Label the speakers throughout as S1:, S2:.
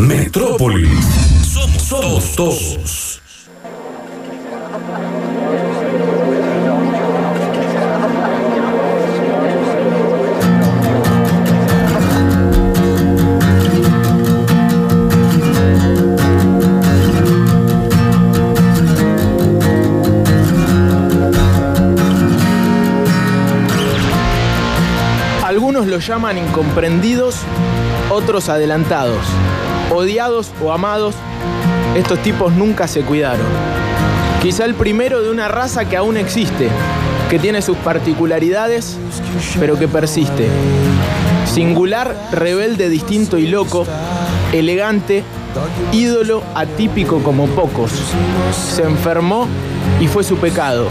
S1: Metrópolis. Somos, somos todos.
S2: Algunos lo llaman incomprendidos, otros adelantados. Odiados o amados, estos tipos nunca se cuidaron. Quizá el primero de una raza que aún existe, que tiene sus particularidades, pero que persiste. Singular, rebelde, distinto y loco, elegante, ídolo atípico como pocos. Se enfermó y fue su pecado.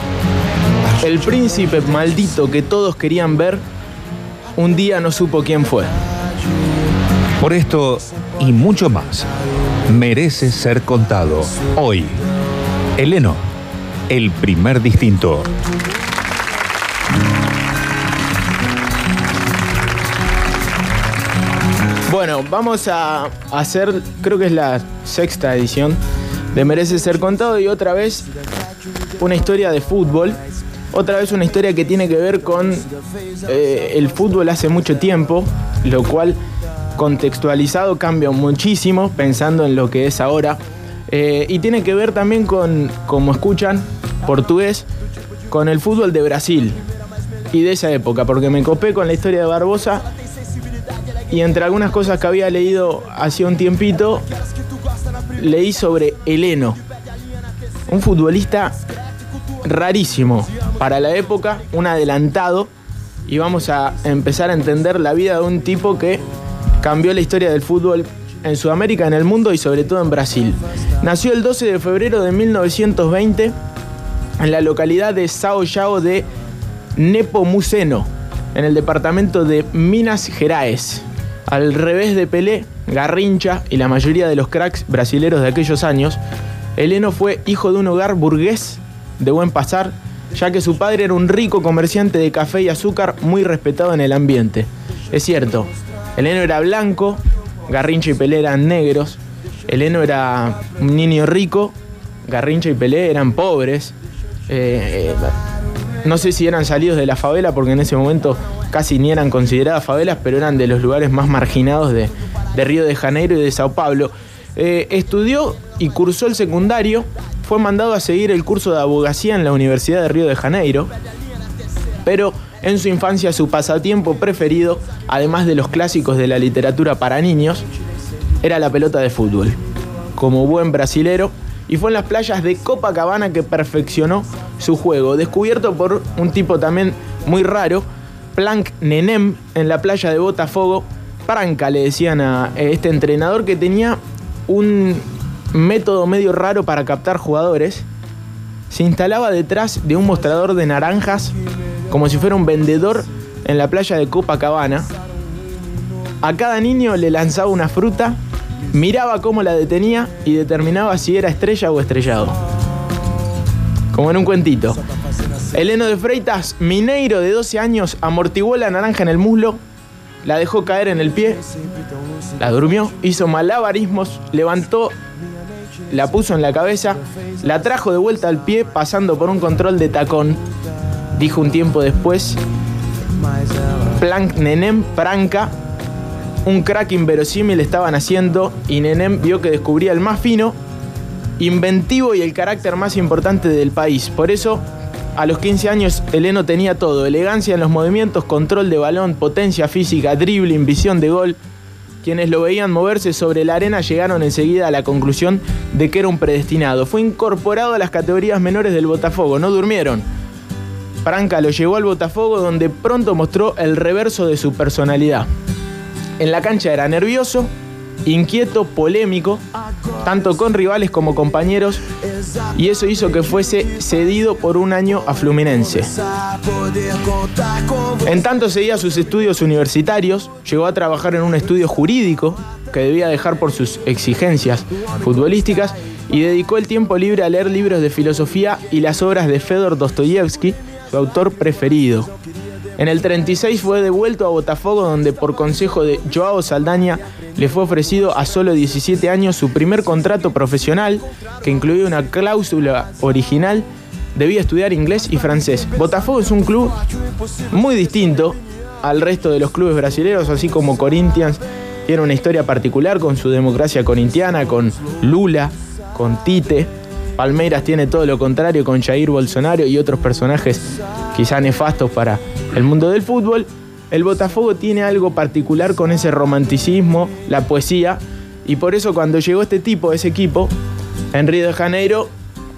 S2: El príncipe maldito que todos querían ver, un día no supo quién fue.
S3: Por esto y mucho más, merece ser contado hoy. Eleno, el primer distinto.
S2: Bueno, vamos a hacer, creo que es la sexta edición de Merece Ser Contado y otra vez una historia de fútbol. Otra vez una historia que tiene que ver con eh, el fútbol hace mucho tiempo, lo cual contextualizado cambia muchísimo pensando en lo que es ahora. Eh, y tiene que ver también con, como escuchan, portugués, con el fútbol de Brasil y de esa época, porque me copé con la historia de Barbosa y entre algunas cosas que había leído hace un tiempito, leí sobre Heleno, un futbolista rarísimo para la época, un adelantado, y vamos a empezar a entender la vida de un tipo que cambió la historia del fútbol en Sudamérica, en el mundo y sobre todo en Brasil. Nació el 12 de febrero de 1920 en la localidad de Sao João de Nepomuceno, en el departamento de Minas Gerais. Al revés de Pelé, Garrincha y la mayoría de los cracks brasileros de aquellos años, Heleno fue hijo de un hogar burgués de buen pasar, ya que su padre era un rico comerciante de café y azúcar muy respetado en el ambiente. Es cierto, Heleno era blanco, Garrincha y Pelé eran negros, Heleno era un niño rico, Garrincha y Pelé eran pobres. Eh, no sé si eran salidos de la favela, porque en ese momento casi ni eran consideradas favelas, pero eran de los lugares más marginados de, de Río de Janeiro y de Sao Paulo. Eh, estudió y cursó el secundario, fue mandado a seguir el curso de abogacía en la Universidad de Río de Janeiro, pero en su infancia su pasatiempo preferido, además de los clásicos de la literatura para niños, era la pelota de fútbol. Como buen brasilero, y fue en las playas de Copacabana que perfeccionó su juego, descubierto por un tipo también muy raro, Planck Nenem, en la playa de Botafogo. Pranca le decían a este entrenador que tenía un método medio raro para captar jugadores. Se instalaba detrás de un mostrador de naranjas como si fuera un vendedor en la playa de Copacabana. A cada niño le lanzaba una fruta, miraba cómo la detenía y determinaba si era estrella o estrellado. Como en un cuentito. Heleno de Freitas, mineiro de 12 años, amortiguó la naranja en el muslo, la dejó caer en el pie, la durmió, hizo malabarismos, levantó, la puso en la cabeza, la trajo de vuelta al pie pasando por un control de tacón. Dijo un tiempo después, Planck Nenem Pranca, un crack inverosímil estaban haciendo y Nenem vio que descubría el más fino, inventivo y el carácter más importante del país. Por eso, a los 15 años, Heleno tenía todo, elegancia en los movimientos, control de balón, potencia física, dribbling, visión de gol. Quienes lo veían moverse sobre la arena llegaron enseguida a la conclusión de que era un predestinado. Fue incorporado a las categorías menores del Botafogo, no durmieron. Franca lo llevó al Botafogo donde pronto mostró el reverso de su personalidad. En la cancha era nervioso, inquieto, polémico, tanto con rivales como compañeros, y eso hizo que fuese cedido por un año a Fluminense. En tanto seguía sus estudios universitarios, llegó a trabajar en un estudio jurídico que debía dejar por sus exigencias futbolísticas y dedicó el tiempo libre a leer libros de filosofía y las obras de Fedor Dostoyevsky, su autor preferido. En el 36 fue devuelto a Botafogo donde por consejo de Joao Saldaña le fue ofrecido a solo 17 años su primer contrato profesional, que incluía una cláusula original. Debía estudiar inglés y francés. Botafogo es un club muy distinto al resto de los clubes brasileños, así como Corinthians tiene una historia particular con su democracia corintiana, con Lula, con Tite. Palmeiras tiene todo lo contrario con Jair Bolsonaro y otros personajes quizá nefastos para el mundo del fútbol. El Botafogo tiene algo particular con ese romanticismo, la poesía, y por eso cuando llegó este tipo, ese equipo, en Río de Janeiro,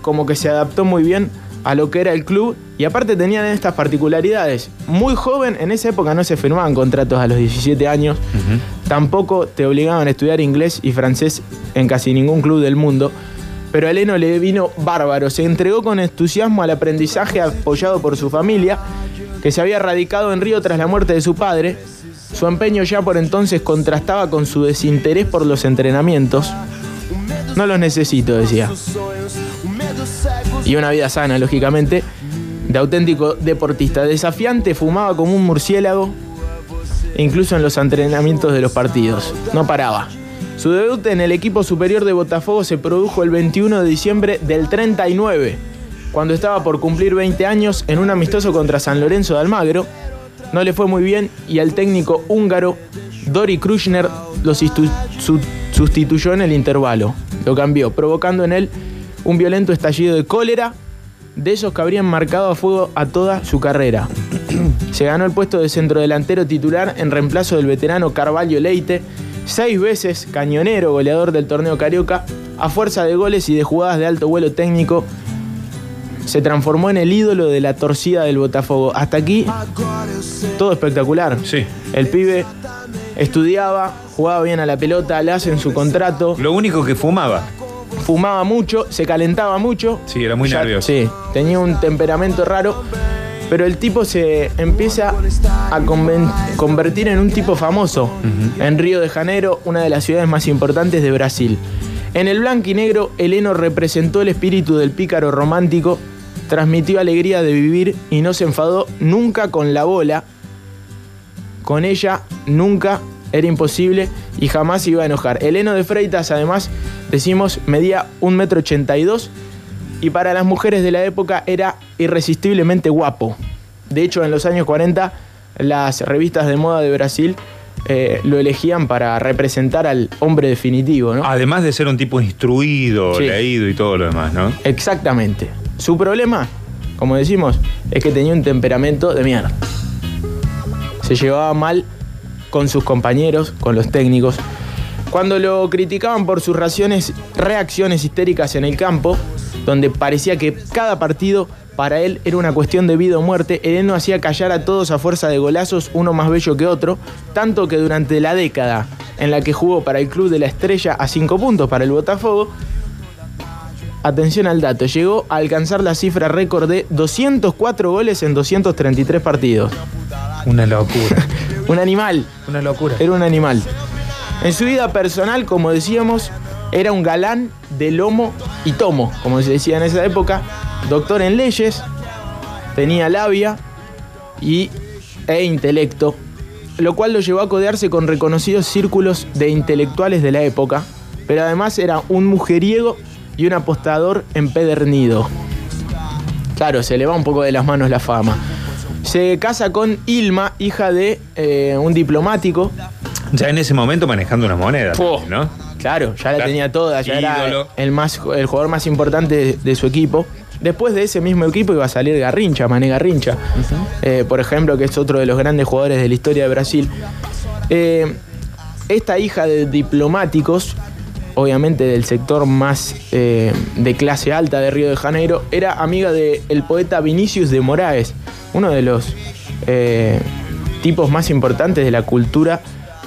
S2: como que se adaptó muy bien a lo que era el club y aparte tenían estas particularidades. Muy joven, en esa época no se firmaban contratos a los 17 años, tampoco te obligaban a estudiar inglés y francés en casi ningún club del mundo. Pero a Eleno le vino bárbaro, se entregó con entusiasmo al aprendizaje apoyado por su familia, que se había radicado en Río tras la muerte de su padre. Su empeño ya por entonces contrastaba con su desinterés por los entrenamientos. No los necesito, decía. Y una vida sana, lógicamente, de auténtico deportista. Desafiante, fumaba como un murciélago, incluso en los entrenamientos de los partidos. No paraba. Su debut en el equipo superior de Botafogo se produjo el 21 de diciembre del 39, cuando estaba por cumplir 20 años en un amistoso contra San Lorenzo de Almagro. No le fue muy bien y al técnico húngaro Dori Krushner lo sustituyó en el intervalo. Lo cambió, provocando en él un violento estallido de cólera, de esos que habrían marcado a fuego a toda su carrera. Se ganó el puesto de centrodelantero titular en reemplazo del veterano Carvalho Leite, seis veces cañonero goleador del torneo Carioca, a fuerza de goles y de jugadas de alto vuelo técnico, se transformó en el ídolo de la torcida del Botafogo. Hasta aquí, todo espectacular.
S3: Sí.
S2: El pibe estudiaba, jugaba bien a la pelota, le hacen su contrato,
S3: Lo único que fumaba.
S2: fumaba mucho, se calentaba mucho.
S3: Sí, era muy
S2: Ya-
S3: nervioso.
S2: Sí, tenía un temperamento raro, pero el tipo se empieza a convertir en un tipo famoso en Río de Janeiro, una de las ciudades más importantes de Brasil. En el blanco y negro, Heleno representó el espíritu del pícaro romántico, transmitió alegría de vivir y no se enfadó nunca con la bola. Con ella nunca era imposible y jamás se iba a enojar. Heleno de Freitas, además, decimos, medía 1,82 m y para las mujeres de la época era irresistiblemente guapo. De hecho, en los años 40, las revistas de moda de Brasil eh, lo elegían para representar al hombre definitivo, ¿no?
S3: Además de ser un tipo instruido,
S2: Sí.
S3: leído y todo lo demás, ¿no?
S2: Exactamente. Su problema, como decimos, es que tenía un temperamento de mierda. Se llevaba mal con sus compañeros, con los técnicos. Cuando lo criticaban por sus raciones, reacciones histéricas en el campo, donde parecía que cada partido para él era una cuestión de vida o muerte, él no hacía callar a todos a fuerza de golazos, uno más bello que otro, tanto que durante la década en la que jugó para el Club de la Estrella a cinco puntos para el Botafogo, atención al dato, llegó a alcanzar la cifra récord de 204 goles en 233 partidos.
S3: Una locura.
S2: Un animal,
S3: Una locura.
S2: era un animal. En su vida personal, como decíamos, era un galán de lomo y tomo, como se decía en esa época, doctor en leyes, tenía labia y, e intelecto, lo cual lo llevó a codearse con reconocidos círculos de intelectuales de la época, pero además era un mujeriego y un apostador empedernido. Claro, se le va un poco de las manos la fama. Se casa con Ilma, hija de eh, un diplomático.
S3: Ya en ese momento manejando una moneda, ¿no?
S2: Claro, ya la
S3: Claro.
S2: tenía toda, ya
S3: Ídolo.
S2: era el, más, el jugador más importante de, de su equipo. Después de ese mismo equipo iba a salir Garrincha, Mané Garrincha, eh, por ejemplo, que es otro de los grandes jugadores de la historia de Brasil. Eh, esta hija de diplomáticos, obviamente del sector más eh, de clase alta de Río de Janeiro, era amiga del poeta Vinicius de Moraes, uno de los eh, tipos más importantes de la cultura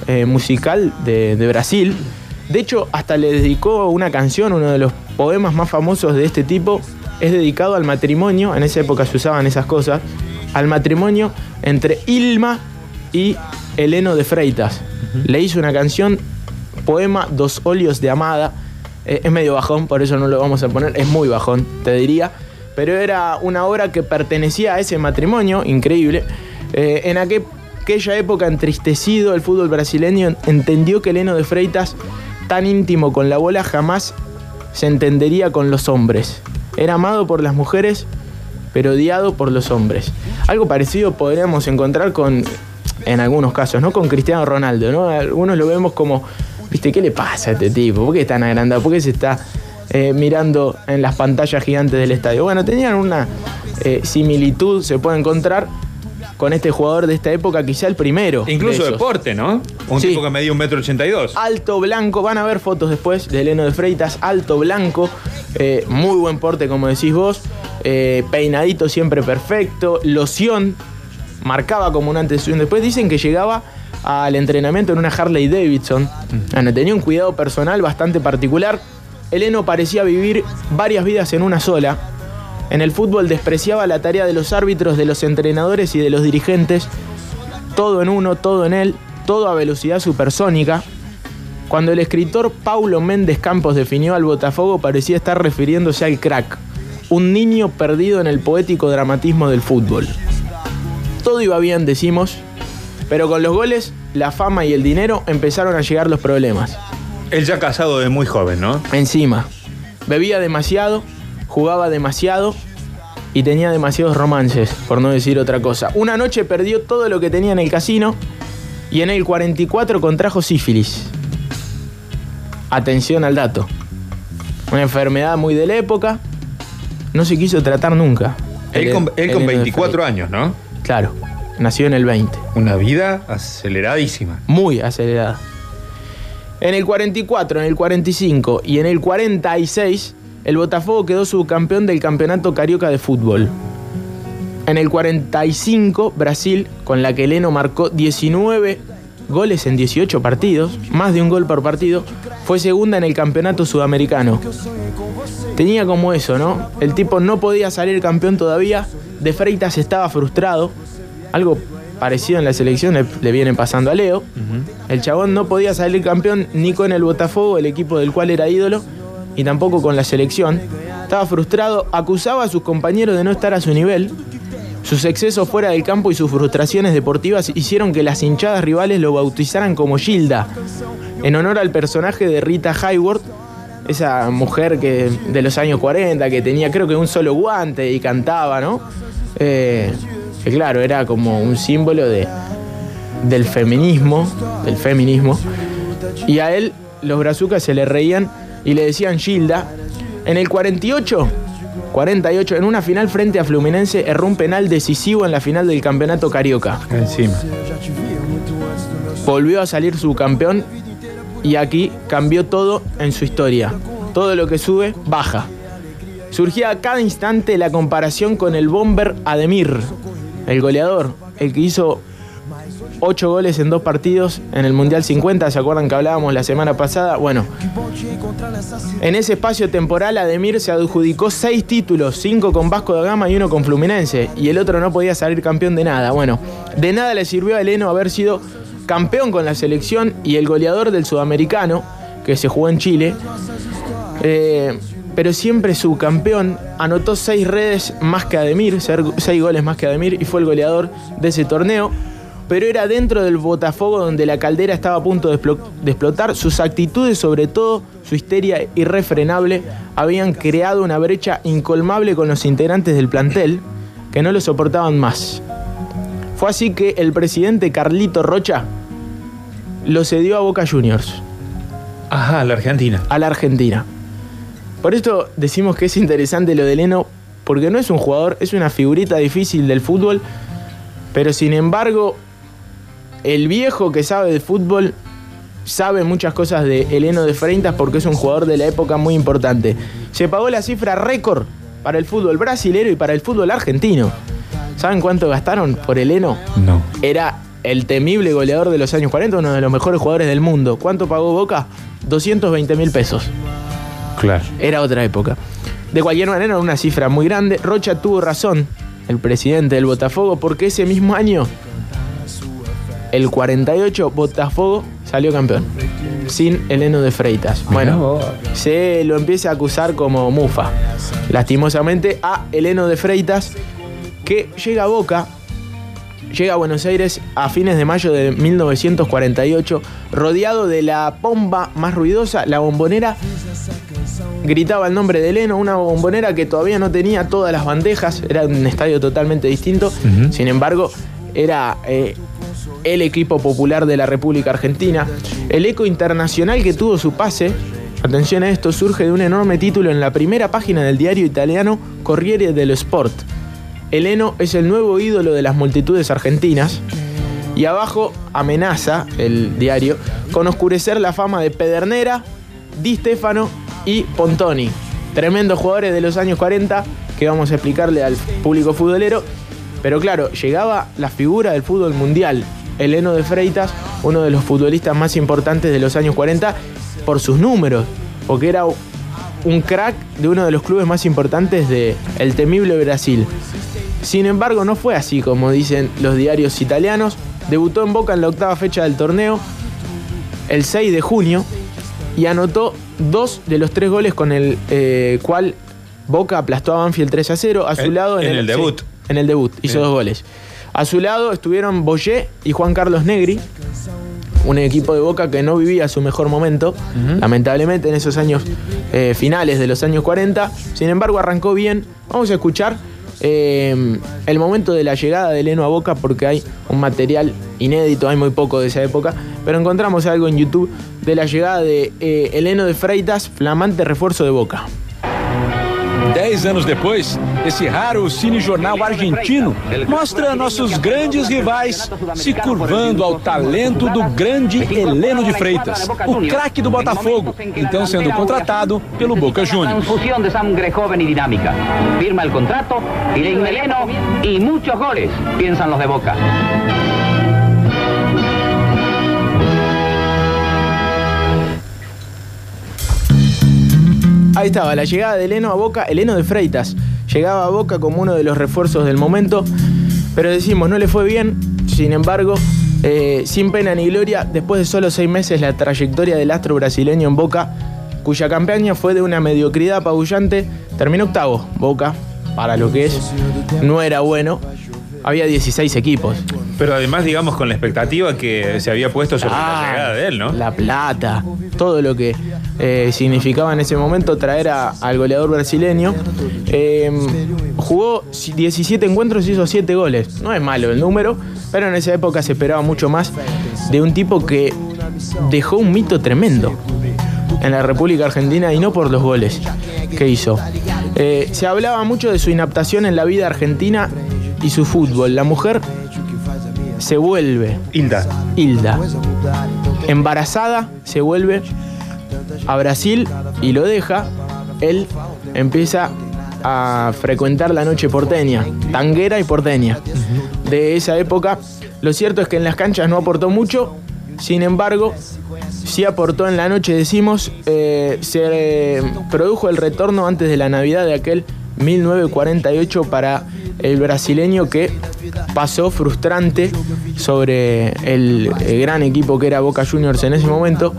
S2: eh, musical de, de Brasil. De hecho, hasta le dedicó una canción, uno de los poemas más famosos de este tipo, es dedicado al matrimonio, en esa época se usaban esas cosas, al matrimonio entre Ilma y Heleno de Freitas. Le hizo una canción, poema Dos óleos de Amada. Eh, es medio bajón, por eso no lo vamos a poner, es muy bajón, te diría. Pero era una obra que pertenecía a ese matrimonio, increíble. Eh, en aquel aquella época entristecido el fútbol brasileño entendió que Eleno de Freitas, tan íntimo con la bola, jamás se entendería con los hombres. Era amado por las mujeres, pero odiado por los hombres. Algo parecido podríamos encontrar con, en algunos casos, ¿no? Con Cristiano Ronaldo, ¿no? Algunos lo vemos como, viste, ¿qué le pasa a este tipo? ¿Por qué es tan agrandado? ¿Por qué se está eh, mirando en las pantallas gigantes del estadio? Bueno, tenían una eh, similitud, se puede encontrar con este jugador de esta época, quizá el primero.
S3: Incluso
S2: de
S3: deporte, ¿no? Un
S2: Sí.
S3: tipo que medía un metro ochenta y dos.
S2: Alto blanco, van a ver fotos después de Eleno de Freitas, alto blanco, eh, muy buen porte como decís vos, eh, peinadito siempre perfecto, loción, marcaba como un antes y un después. Dicen que llegaba al entrenamiento en una Harley Davidson, Bueno, tenía un cuidado personal bastante particular. Eleno parecía vivir varias vidas en una sola. En el fútbol despreciaba la tarea de los árbitros, de los entrenadores y de los dirigentes. Todo en uno, todo en él, todo a velocidad supersónica. Cuando el escritor Paulo Méndez Campos definió al Botafogo parecía estar refiriéndose al crack, un niño perdido en el poético dramatismo del fútbol. Todo iba bien, decimos, pero con los goles, la fama y el dinero empezaron a llegar los problemas.
S3: Él ya casado de muy joven, ¿no?
S2: Encima, bebía demasiado, jugaba demasiado y tenía demasiados romances, por no decir otra cosa. Una noche perdió todo lo que tenía en el casino y en el 44 contrajo sífilis. Atención al dato. Una enfermedad muy de la época. No se quiso tratar nunca.
S3: Él con, él con
S2: Eleno de
S3: 24
S2: Frey.
S3: años, ¿no?
S2: Claro, nació en el 20.
S3: Una vida aceleradísima.
S2: muy acelerada. En el 44, en el 45 y en el 46, el Botafogo quedó subcampeón del Campeonato Carioca de Fútbol. En el 45, Brasil, con la que Leno marcó 19 goles en 18 partidos, más de un gol por partido, fue segunda en el Campeonato Sudamericano. Tenía como eso, ¿no? El tipo no podía salir campeón todavía, De Freitas estaba frustrado, algo parecido en la selección le, le viene pasando a Leo. El chabón no podía salir campeón ni con el Botafogo, el equipo del cual era ídolo, y tampoco con la selección. Estaba frustrado, acusaba a sus compañeros de no estar a su nivel. Sus excesos fuera del campo y sus frustraciones deportivas hicieron que las hinchadas rivales lo bautizaran como Gilda, en honor al personaje de Rita Hayworth, esa mujer que de los años 40 que tenía creo que un solo guante y cantaba, ¿no? Eh, que claro, era como un símbolo de, del feminismo, del feminismo. Y a él los brazucas se le reían y le decían Gilda. En el 48, 48, en una final frente a Fluminense, erró un penal decisivo en la final del campeonato carioca.
S3: Encima.
S2: Volvió a salir subcampeón y aquí cambió todo en su historia. Todo lo que sube, baja. Surgía a cada instante la comparación con el bomber Ademir, el goleador, el que hizo 8 goles en dos partidos en el Mundial 50, ¿se acuerdan que hablábamos la semana pasada? Bueno, en ese espacio temporal Ademir se adjudicó 6 títulos, 5 con Vasco da Gama y uno con Fluminense, y el otro no podía salir campeón de nada. Bueno, de nada le sirvió a Eleno haber sido campeón con la selección y el goleador del sudamericano, que se jugó en Chile. Eh, pero siempre su campeón anotó seis redes más que Ademir, seis goles más que Ademir, y fue el goleador de ese torneo. Pero era dentro del Botafogo donde la caldera estaba a punto de, explo- de explotar. Sus actitudes, sobre todo su histeria irrefrenable, habían creado una brecha incolmable con los integrantes del plantel que no lo soportaban más. Fue así que el presidente Carlito Rocha lo cedió a Boca Juniors
S3: Ajá, la Argentina.
S2: a la Argentina. Por esto decimos que es interesante lo de Leno, porque no es un jugador, es una figurita difícil del fútbol, pero sin embargo, el viejo que sabe de fútbol sabe muchas cosas de Eleno de Freitas porque es un jugador de la época muy importante. Se pagó la cifra récord para el fútbol brasilero y para el fútbol argentino. ¿Saben cuánto gastaron por Eleno?
S3: No.
S2: Era el temible goleador de los años 40, uno de los mejores jugadores del mundo. ¿Cuánto pagó Boca? 220 mil pesos.
S3: Claro.
S2: Era otra época. De cualquier manera, era una cifra muy grande. Rocha tuvo razón, el presidente del Botafogo, porque ese mismo año, el 48, Botafogo salió campeón. Sin Eleno de Freitas. Bueno, se lo empieza a acusar como mufa. Lastimosamente a Eleno de Freitas, que llega a Boca, llega a Buenos Aires a fines de mayo de 1948, rodeado de la pomba más ruidosa, la bombonera. Gritaba el nombre de Leno, una bombonera que todavía no tenía todas las bandejas, era un estadio totalmente distinto. Sin embargo, era eh, el equipo popular de la República Argentina. El eco internacional que tuvo su pase, atención a esto, surge de un enorme título en la primera página del diario italiano Corriere dello Sport. Eleno es el nuevo ídolo de las multitudes argentinas. Y abajo amenaza el diario con oscurecer la fama de Pedernera, Di Stefano y Pontoni. Tremendos jugadores de los años 40 que vamos a explicarle al público futbolero. Pero claro, llegaba la figura del fútbol mundial, Eleno de Freitas, uno de los futbolistas más importantes de los años 40 por sus números, porque era un crack de uno de los clubes más importantes del el temible Brasil. Sin embargo, no fue así como dicen los diarios italianos. Debutó en Boca en la octava fecha del torneo, el 6 de junio, y anotó dos de los tres goles con el eh, cual Boca aplastó a Banfield 3 a 0. A su lado
S3: en el debut.
S2: sí, en el debut, hizo
S3: Bien.
S2: dos goles. A su lado estuvieron Boyé y Juan Carlos Negri, un equipo de Boca que no vivía su mejor momento, lamentablemente en esos años eh, finales de los años 40. Sin embargo, arrancó bien. Vamos a escuchar eh, el momento de la llegada de Leno a Boca porque hay un material inédito, hay muy poco de esa época, pero encontramos algo en YouTube de la llegada de eh, Eleno de Freitas, flamante refuerzo de Boca.
S4: Dez anos depois, esse raro cinejornal argentino mostra nossos grandes rivais se curvando ao talento do grande Heleno de Freitas, o craque do Botafogo, então sendo contratado pelo Boca Juniors.
S5: Firma el contrato, Irene Meleno y muchos goles, piensan los de Boca.
S2: Ahí estaba, la llegada de Eleno a Boca, Eleno de Freitas. Llegaba a Boca como uno de los refuerzos del momento, pero decimos, no le fue bien. Sin embargo, eh, sin pena ni gloria, después de solo seis meses, la trayectoria del astro brasileño en Boca, cuya campaña fue de una mediocridad apabullante, terminó octavo. Boca, para lo que es, no era bueno. Había 16 equipos.
S3: Pero además, digamos, con la expectativa que se había puesto sobre la
S2: Ah,
S3: llegada de él, ¿no?
S2: La plata, todo lo que eh, significaba en ese momento traer a- al goleador brasileño. Eh, jugó 17 encuentros y hizo 7 goles. No es malo el número, pero en esa época se esperaba mucho más de un tipo que dejó un mito tremendo en la República Argentina y no por los goles que hizo. Eh, se hablaba mucho de su inaptación en la vida argentina y su fútbol. La mujer se vuelve
S3: Hilda.
S2: Hilda. Embarazada, se vuelve a Brasil y lo deja. Él empieza a frecuentar la noche porteña, tanguera y porteña. De esa época, lo cierto es que en las canchas no aportó mucho, sin embargo, sí aportó en la noche, decimos, eh, se eh, produjo el retorno antes de la Navidad de aquel 1948 para el brasileño que pasó frustrante sobre el, el gran equipo que era Boca Juniors en ese momento,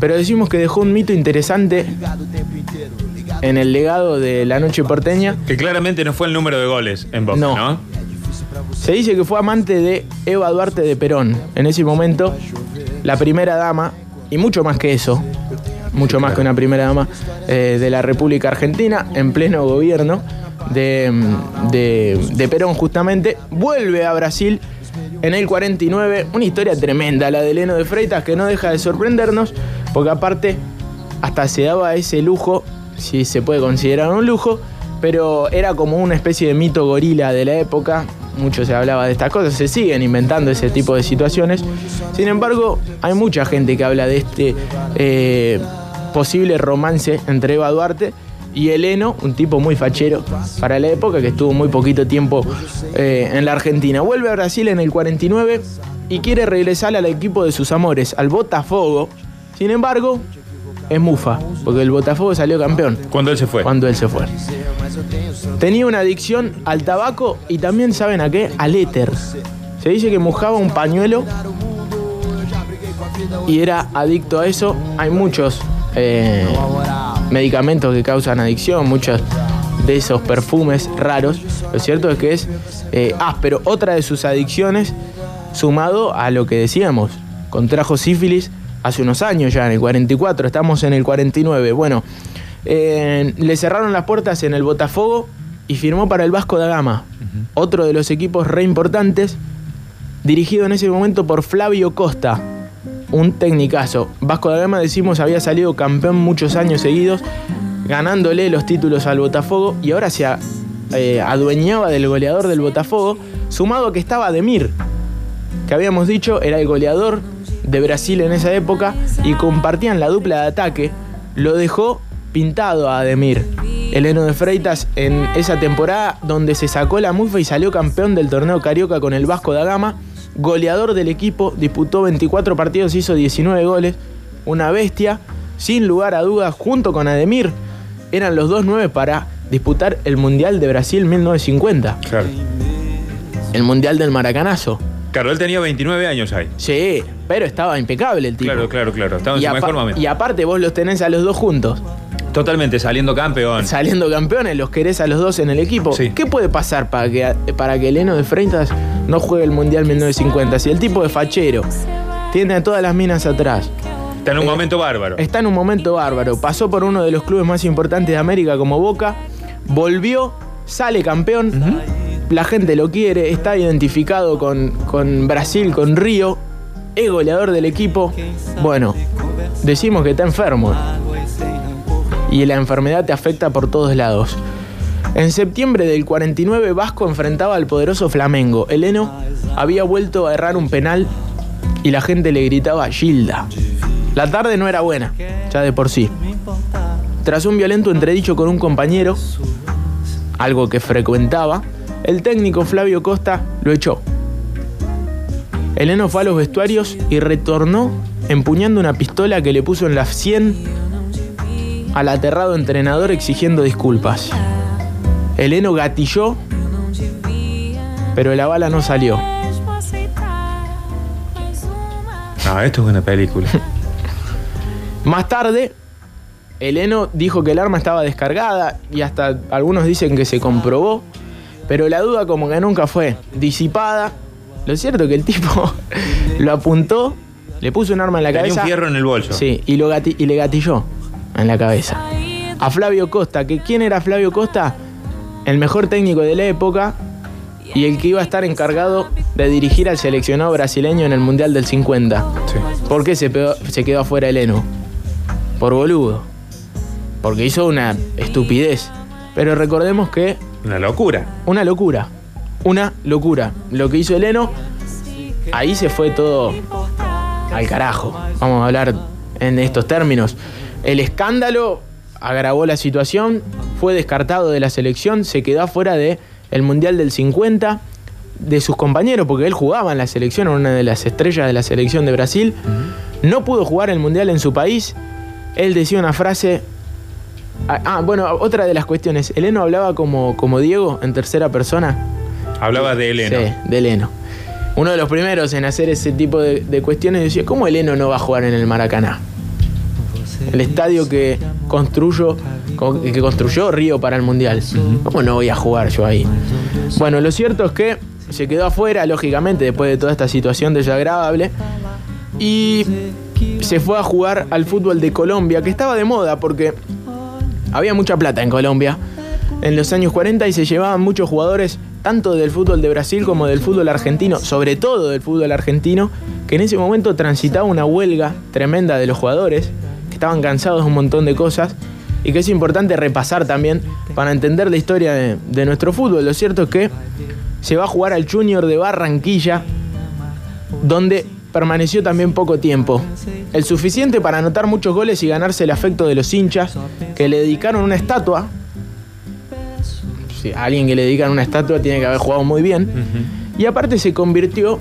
S2: pero decimos que dejó un mito interesante en el legado de la noche porteña.
S3: Que claramente no fue el número de goles en Boca,
S2: No.
S3: ¿no?
S2: Se dice que fue amante de Eva Duarte de Perón en ese momento, la primera dama, y mucho más que eso, mucho más que una primera dama eh, de la República Argentina, en pleno gobierno de, mm, de- de Perón justamente, vuelve a Brasil en el 49, una historia tremenda, la de Leno de Freitas, que no deja de sorprendernos, porque aparte hasta se daba ese lujo, si se puede considerar un lujo, pero era como una especie de mito gorila de la época. Mucho se hablaba de estas cosas, se siguen inventando ese tipo de situaciones. Sin embargo, hay mucha gente que habla de este eh, posible romance entre Eva Duarte y Eleno, un tipo muy fachero para la época, que estuvo muy poquito tiempo eh, en la Argentina. Vuelve a Brasil en el 49 y quiere regresar al equipo de sus amores, al Botafogo. Sin embargo, es mufa, porque el Botafogo salió campeón
S3: Cuando él se fue.
S2: cuando él se fue. Tenía una adicción al tabaco y también, ¿saben a qué? Al éter. Se dice que mojaba un pañuelo y era adicto a eso. Hay muchos eh, medicamentos que causan adicción, muchos de esos perfumes raros. Lo cierto es que es eh, áspero. Otra de sus adicciones, sumado a lo que decíamos, contrajo sífilis hace unos años ya, en el 44, estamos en el 49. Bueno, eh, le cerraron las puertas en el Botafogo y firmó para el Vasco da Gama, otro de los equipos re importantes, dirigido en ese momento por Flavio Costa, un tecnicazo. Vasco da Gama, decimos, había salido campeón muchos años seguidos, ganándole los títulos al Botafogo y ahora se eh, adueñaba del goleador del Botafogo, sumado a que estaba Demir, que habíamos dicho era el goleador de Brasil en esa época y compartían la dupla de ataque, lo dejó pintado a Ademir. Eleno de Freitas en esa temporada donde se sacó la mufa y salió campeón del torneo carioca con el Vasco da Gama, goleador del equipo, disputó 24 partidos, hizo 19 goles, una bestia, sin lugar a dudas, junto con Ademir, eran los dos nueve para disputar el Mundial de Brasil 1950,
S3: Claro.
S2: el Mundial del Maracanazo.
S3: Claro, él tenía 29 años ahí.
S2: Sí, pero estaba impecable el tipo.
S3: Claro, claro, claro. Estaba en
S2: y,
S3: su mejor momento.
S2: y aparte vos los tenés a los dos juntos,
S3: Totalmente, saliendo campeón.
S2: saliendo campeones, los querés a los dos en el equipo.
S3: Sí.
S2: ¿Qué puede pasar para que, para que Eleno de Freitas no juegue el Mundial 1950? Si el tipo es fachero, tiene a todas las minas atrás,
S3: Está en un
S2: Eh,
S3: momento bárbaro.
S2: está en un momento bárbaro, pasó por uno de los clubes más importantes de América como Boca, volvió, sale campeón, la gente lo quiere, está identificado con, con Brasil, con Río, es goleador del equipo. Bueno, decimos que está enfermo. Y la enfermedad te afecta por todos lados. En septiembre del 49, Vasco enfrentaba al poderoso Flamengo. Eleno había vuelto a errar un penal y la gente le gritaba Gilda. La tarde no era buena, ya de por sí. Tras un violento entredicho con un compañero, algo que frecuentaba, el técnico Flavio Costa lo echó. Eleno fue a los vestuarios y retornó empuñando una pistola que le puso en las 100 al aterrado entrenador exigiendo disculpas. Eleno gatilló, pero la bala no salió.
S3: No, esto es una película.
S2: Más tarde, Eleno dijo que el arma estaba descargada y hasta algunos dicen que se comprobó, pero la duda como que nunca fue disipada. Lo cierto es que el tipo lo apuntó, le puso un arma en la
S3: Tenía
S2: cabeza.
S3: un fierro en el bolso.
S2: Sí, y, lo gati- y le gatilló en la cabeza. A Flavio Costa, que ¿quién era Flavio Costa? El mejor técnico de la época y el que iba a estar encargado de dirigir al seleccionado brasileño en el Mundial del 50.
S3: Sí.
S2: ¿Por qué se, pegó- se quedó afuera Eleno? Por boludo. Porque hizo una estupidez. Pero recordemos que
S3: Una locura.
S2: una locura. Una locura. Lo que hizo Eleno, ahí se fue todo al carajo. Vamos a hablar en estos términos. El escándalo agravó la situación, fue descartado de la selección, se quedó afuera de el Mundial del 50 de sus compañeros, porque él jugaba en la selección, era una de las estrellas de la selección de Brasil. No pudo jugar el Mundial en su país. Él decía una frase. Ah, ah, bueno, otra de las cuestiones. Eleno hablaba como, como Diego en tercera persona.
S3: Hablaba de Eleno.
S2: Sí, de Eleno. Uno de los primeros en hacer ese tipo de, de cuestiones decía, ¿cómo Eleno no va a jugar en el Maracaná? El estadio que construyó, co- que construyó Río para el Mundial. ¿Cómo no voy a jugar yo ahí? Bueno, lo cierto es que se quedó afuera, lógicamente, después de toda esta situación desagradable. Y se fue a jugar al fútbol de Colombia, que estaba de moda porque había mucha plata en Colombia en los años 40 y se llevaban muchos jugadores tanto del fútbol de Brasil como del fútbol argentino, sobre todo del fútbol argentino, que en ese momento transitaba una huelga tremenda de los jugadores, que estaban cansados de un montón de cosas y que es importante repasar también para entender la historia de, nuestro fútbol. Lo cierto es que se va a jugar al Junior de Barranquilla, donde permaneció también poco tiempo. El suficiente para anotar muchos goles y ganarse el afecto de los hinchas, que le dedicaron una estatua. Si a alguien que le dedican una estatua tiene que haber jugado muy bien. Y aparte se convirtió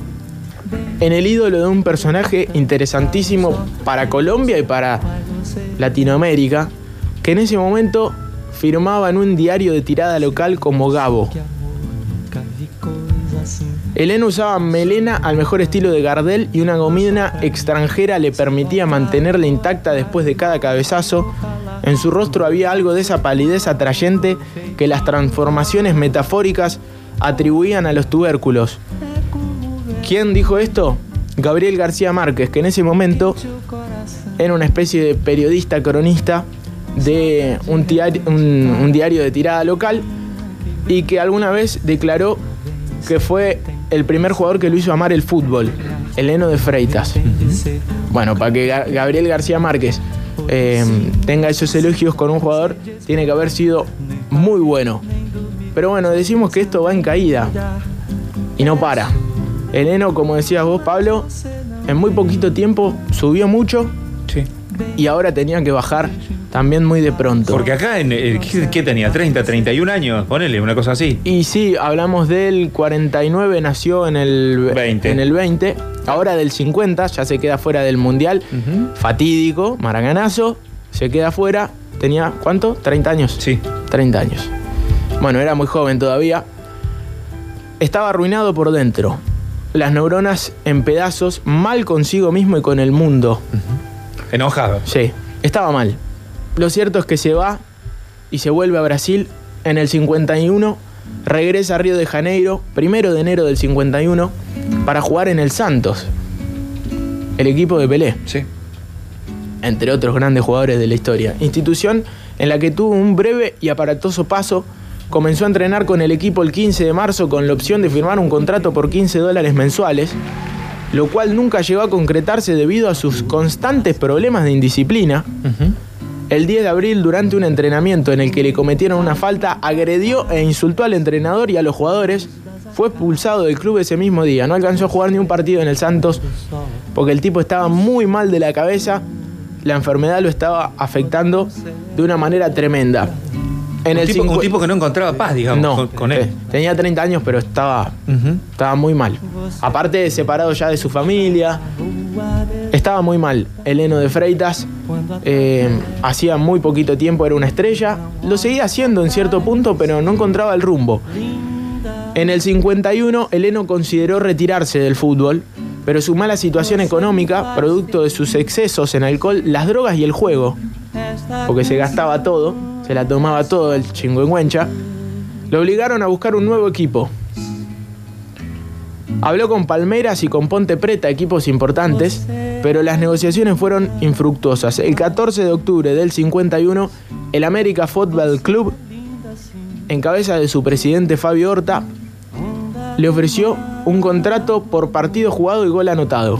S2: en el ídolo de un personaje interesantísimo para Colombia y para Latinoamérica, que en ese momento firmaba en un diario de tirada local como Gabo. Elena usaba melena al mejor estilo de Gardel y una gomina extranjera le permitía mantenerla intacta después de cada cabezazo. En su rostro había algo de esa palidez atrayente que las transformaciones metafóricas atribuían a los tubérculos. ¿Quién dijo esto? Gabriel García Márquez, que en ese momento era una especie de periodista cronista de un, diario, un- un diario de tirada local y que alguna vez declaró que fue el primer jugador que lo hizo amar el fútbol, Eleno de Freitas. Bueno, para que Ga- Gabriel García Márquez eh, tenga esos elogios con un jugador, tiene que haber sido muy bueno. Pero bueno, decimos que esto va en caída y no para. Eleno, como decías vos, Pablo, en muy poquito tiempo subió mucho
S3: Sí.
S2: y ahora tenía que bajar también muy de pronto.
S3: Porque acá, en, eh, ¿qué, qué tenía? ¿30, 31 años? Ponele, una cosa así.
S2: Y sí, hablamos del 49, nació en el
S3: 20.
S2: En el 20. Ahora del 50, ya se queda fuera del Mundial. Fatídico, maraganazo, se queda fuera. Tenía, ¿cuánto? 30 años.
S3: Sí.
S2: 30 años. Bueno, era muy joven todavía. Estaba arruinado por dentro. Las neuronas en pedazos, mal consigo mismo y con el mundo.
S3: Enojado.
S2: Sí, estaba mal. Lo cierto es que se va y se vuelve a Brasil en el 51, regresa a Río de Janeiro, primero de enero del 51, para jugar en el Santos, el equipo de Pelé,
S3: Sí.
S2: entre otros grandes jugadores de la historia. Institución en la que tuvo un breve y aparatoso paso. Comenzó a entrenar con el equipo el 15 de marzo con la opción de firmar un contrato por 15 dólares mensuales, lo cual nunca llegó a concretarse debido a sus constantes problemas de indisciplina. El 10 de abril, durante un entrenamiento en el que le cometieron una falta, agredió e insultó al entrenador y a los jugadores. Fue expulsado del club ese mismo día. No alcanzó a jugar ni un partido en el Santos porque el tipo estaba muy mal de la cabeza. La enfermedad lo estaba afectando de una manera tremenda. En
S3: un,
S2: el
S3: tipo, un
S2: cincu-
S3: tipo que no encontraba paz, digamos,
S2: no,
S3: con, con él.
S2: eh, tenía 30 años, pero estaba, estaba muy mal. Aparte, separado ya de su familia. Estaba muy mal. Eleno de Freitas. eh, hacía muy poquito tiempo era una estrella. Lo seguía haciendo en cierto punto, pero no encontraba el rumbo. En el 51, Eleno consideró retirarse del fútbol, pero su mala situación económica, producto de sus excesos en alcohol, las drogas y el juego, porque se gastaba todo, se la tomaba todo el chingüengüencha, lo obligaron a buscar un nuevo equipo. Habló con Palmeiras y con Ponte Preta, equipos importantes, pero las negociaciones fueron infructuosas. El 14 de octubre del 51, el América Football Club, en cabeza de su presidente Fabio Horta, le ofreció un contrato por partido jugado y gol anotado.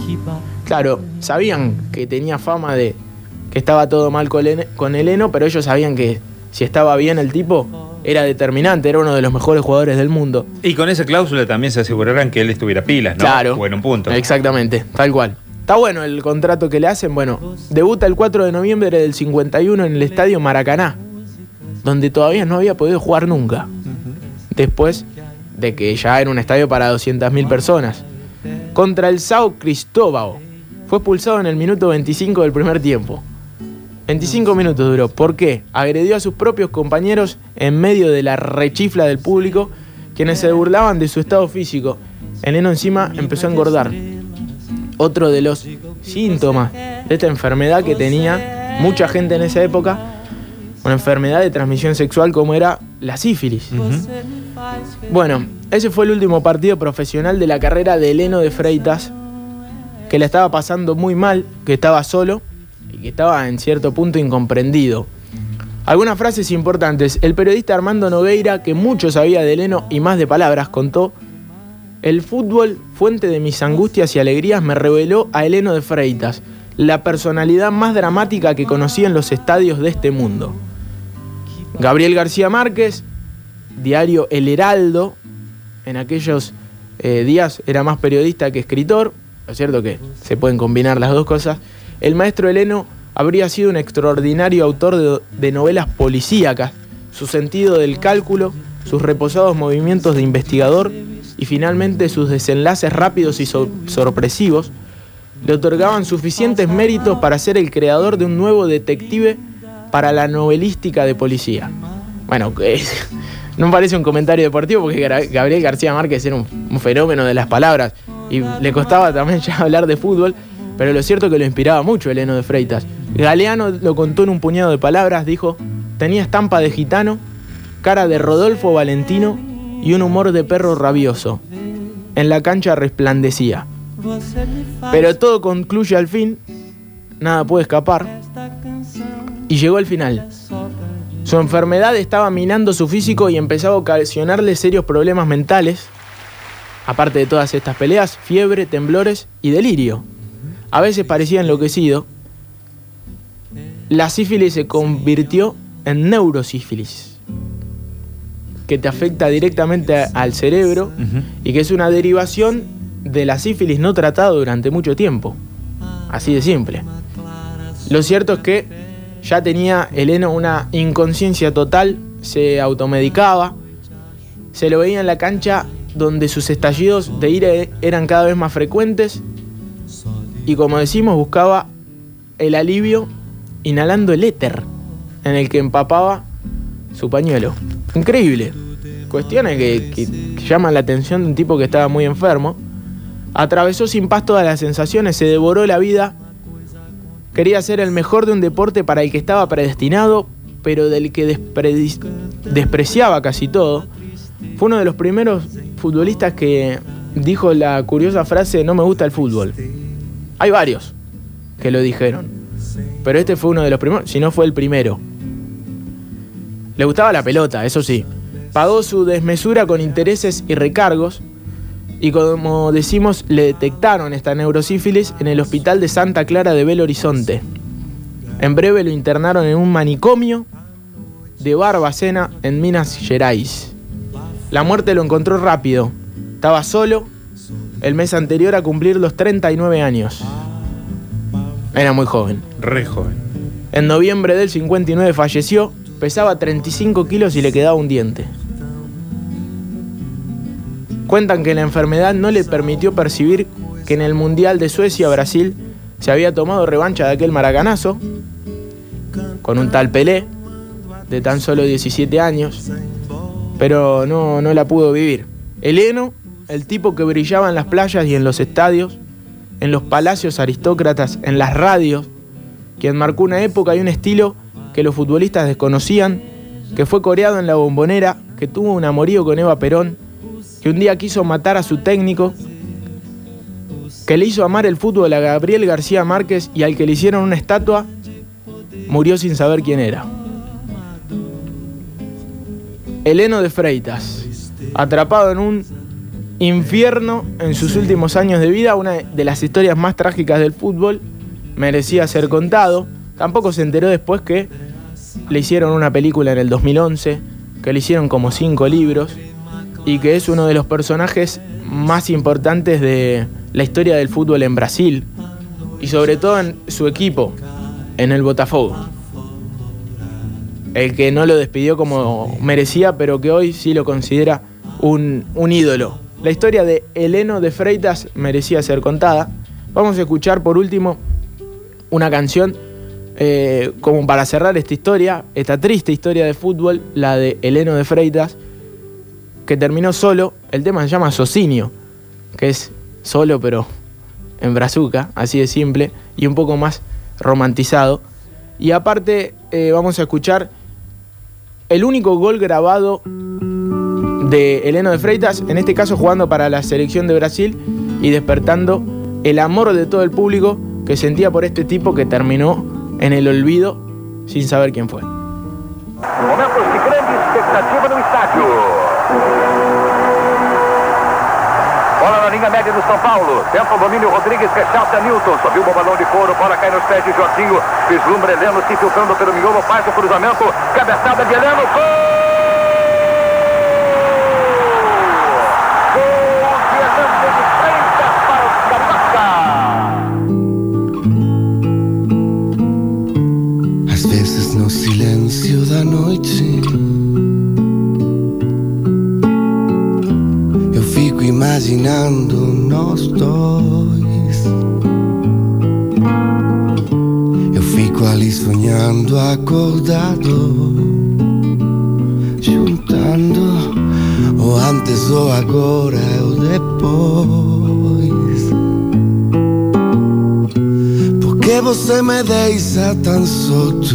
S2: Claro, sabían que tenía fama de que estaba todo mal con Elen- con Eleno, pero ellos sabían que si estaba bien el tipo, era determinante, era uno de los mejores jugadores del mundo.
S3: Y con esa cláusula también se aseguraran que él estuviera pilas, ¿no?
S2: Claro.
S3: O en un punto.
S2: Exactamente, tal cual. Está bueno el contrato que le hacen. Bueno, debuta el 4 de noviembre del 51 en el estadio Maracaná, donde todavía no había podido jugar nunca. Después de que ya era un estadio para 200.000 personas. Contra el Sao Cristóbal. Fue expulsado en el minuto 25 del primer tiempo. 25 minutos duró. ¿Por qué? Agredió a sus propios compañeros en medio de la rechifla del público, quienes se burlaban de su estado físico. Eleno encima empezó a engordar. Otro de los síntomas de esta enfermedad que tenía mucha gente en esa época, una enfermedad de transmisión sexual como era la sífilis. Bueno, ese fue el último partido profesional de la carrera de Eleno de Freitas, que la estaba pasando muy mal, que estaba solo y que estaba en cierto punto incomprendido. Algunas frases importantes. El periodista Armando Nogueira, que mucho sabía de Eleno y más de palabras, contó, el fútbol, fuente de mis angustias y alegrías, me reveló a Eleno de Freitas, la personalidad más dramática que conocí en los estadios de este mundo. Gabriel García Márquez, diario El Heraldo, en aquellos eh, días era más periodista que escritor, ¿no es cierto que se pueden combinar las dos cosas? El maestro Eleno habría sido un extraordinario autor de, novelas policíacas, su sentido del cálculo, sus reposados movimientos de investigador y finalmente sus desenlaces rápidos y so- sorpresivos le otorgaban suficientes méritos para ser el creador de un nuevo detective para la novelística de policía. Bueno, no parece un comentario deportivo porque Gabriel García Márquez era un, un fenómeno de las palabras y le costaba también ya hablar de fútbol, pero lo cierto es que lo inspiraba mucho Eleno de Freitas. Galeano lo contó en un puñado de palabras, dijo, tenía estampa de gitano, cara de Rodolfo Valentino y un humor de perro rabioso. En la cancha resplandecía. Pero todo concluye al fin, nada puede escapar, y llegó el final. Su enfermedad estaba minando su físico y empezaba a ocasionarle serios problemas mentales, aparte de todas estas peleas, fiebre, temblores y delirio. A veces parecía enloquecido. La sífilis se convirtió en neurosífilis, que te afecta directamente al cerebro y que es una derivación de la sífilis no tratada durante mucho tiempo. Así de simple. Lo cierto es que ya tenía Eleno una inconsciencia total, se automedicaba, se lo veía en la cancha donde sus estallidos de ira eran cada vez más frecuentes y como decimos buscaba el alivio inhalando el éter en el que empapaba su pañuelo. Increíble. Cuestiones que, que llaman la atención de un tipo que estaba muy enfermo. Atravesó sin paz todas las sensaciones, se devoró la vida. Quería ser el mejor de un deporte para el que estaba predestinado, pero del que despre- despreciaba casi todo. Fue uno de los primeros futbolistas que dijo la curiosa frase no me gusta el fútbol. Hay varios que lo dijeron, pero este fue uno de los primeros, si no fue el primero. Le gustaba la pelota, eso sí. Pagó su desmesura con intereses y recargos y como decimos le detectaron esta neurosífilis en el hospital de Santa Clara de Belo Horizonte. En breve lo internaron en un manicomio de Barbacena en Minas Gerais. La muerte lo encontró rápido. Estaba solo el mes anterior a cumplir los 39 años. Era muy joven.
S3: Re joven.
S2: En noviembre del 59 falleció, pesaba 35 kilos y le quedaba un diente. Cuentan que la enfermedad no le permitió percibir que en el Mundial de Suecia-Brasil se había tomado revancha de aquel maracanazo con un tal Pelé de tan solo 17 años, pero no, no la pudo vivir. Heleno, el tipo que brillaba en las playas y en los estadios, en los palacios aristócratas, en las radios, quien marcó una época y un estilo que los futbolistas desconocían, que fue coreado en la bombonera, que tuvo un amorío con Eva Perón, que un día quiso matar a su técnico, que le hizo amar el fútbol a Gabriel García Márquez y al que le hicieron una estatua, murió sin saber quién era. Heleno de Freitas, atrapado en un infierno en sus últimos años de vida, una de las historias más trágicas del fútbol, merecía ser contado. Tampoco se enteró después que le hicieron una película en el 2011, que le hicieron como cinco libros y que es uno de los personajes más importantes de la historia del fútbol en Brasil y sobre todo en su equipo, en el Botafogo. El que no lo despidió como merecía, pero que hoy sí lo considera un, un ídolo. La historia de Heleno de Freitas merecía ser contada. Vamos a escuchar por último una canción eh, como para cerrar esta historia, esta triste historia de fútbol, la de Heleno de Freitas, que terminó solo. El tema se llama Socinio, que es solo pero en brazuca, así de simple, y un poco más romantizado. Y aparte eh, vamos a escuchar el único gol grabado de Heleno de Freitas, en este caso jugando para la selección de Brasil y despertando el amor de todo el público que sentía por este tipo que terminó en el olvido sin saber quién fue.
S6: Momentos de grande expectativa no estádio. Bola na linha média do São Paulo. Tenta o domínio Rodrigues, rechaça Newton. Subiu o balão de couro, bola cai nos pés de Jorginho. Vislumbra Heleno se filtrando pelo miolo, faz o cruzamento. Cabeçada de Heleno. Gol
S7: Porque você me deixa tão solto?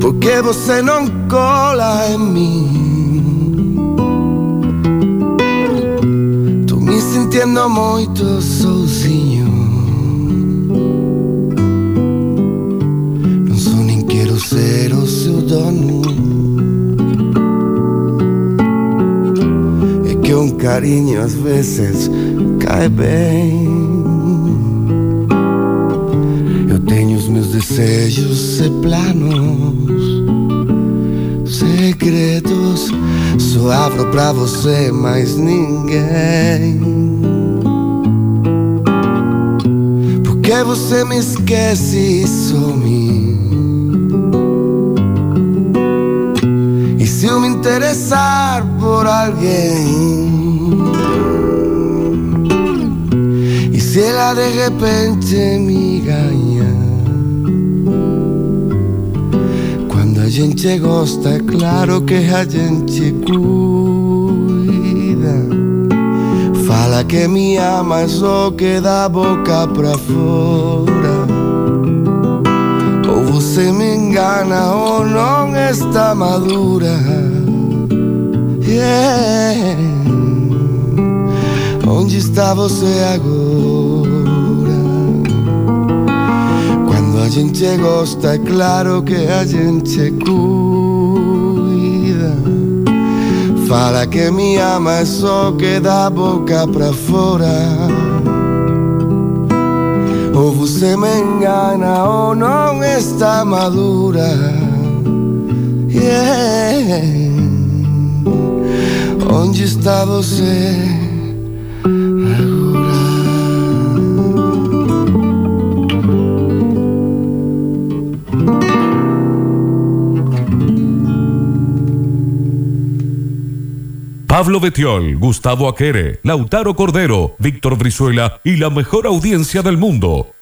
S7: Porque você não cola em mim? Tô me sentindo muito sozinho. Não sou nem quero ser o seu dono. É que um carinho às vezes cai bem. Eu tenho os meus desejos e planos Segredos. Só abro pra você, mais ninguém. Porque você me esquece? E some E se eu me interessar por alguém se ela de repente me ganha Quando a gente gosta, claro que a gente cuida Fala que me ama, só que da boca pra fora Ou você me engana ou não está madura Yeah. Onde está você agora? gente gosta, é claro que a gente cuida. Fala que me ama, é só que da boca pra fora. Ou você me engana ou não está madura. Yeah. Onde está você?
S1: Pablo Betiol, Gustavo Aquere, Lautaro Cordero, Víctor Brizuela y la mejor audiencia del mundo.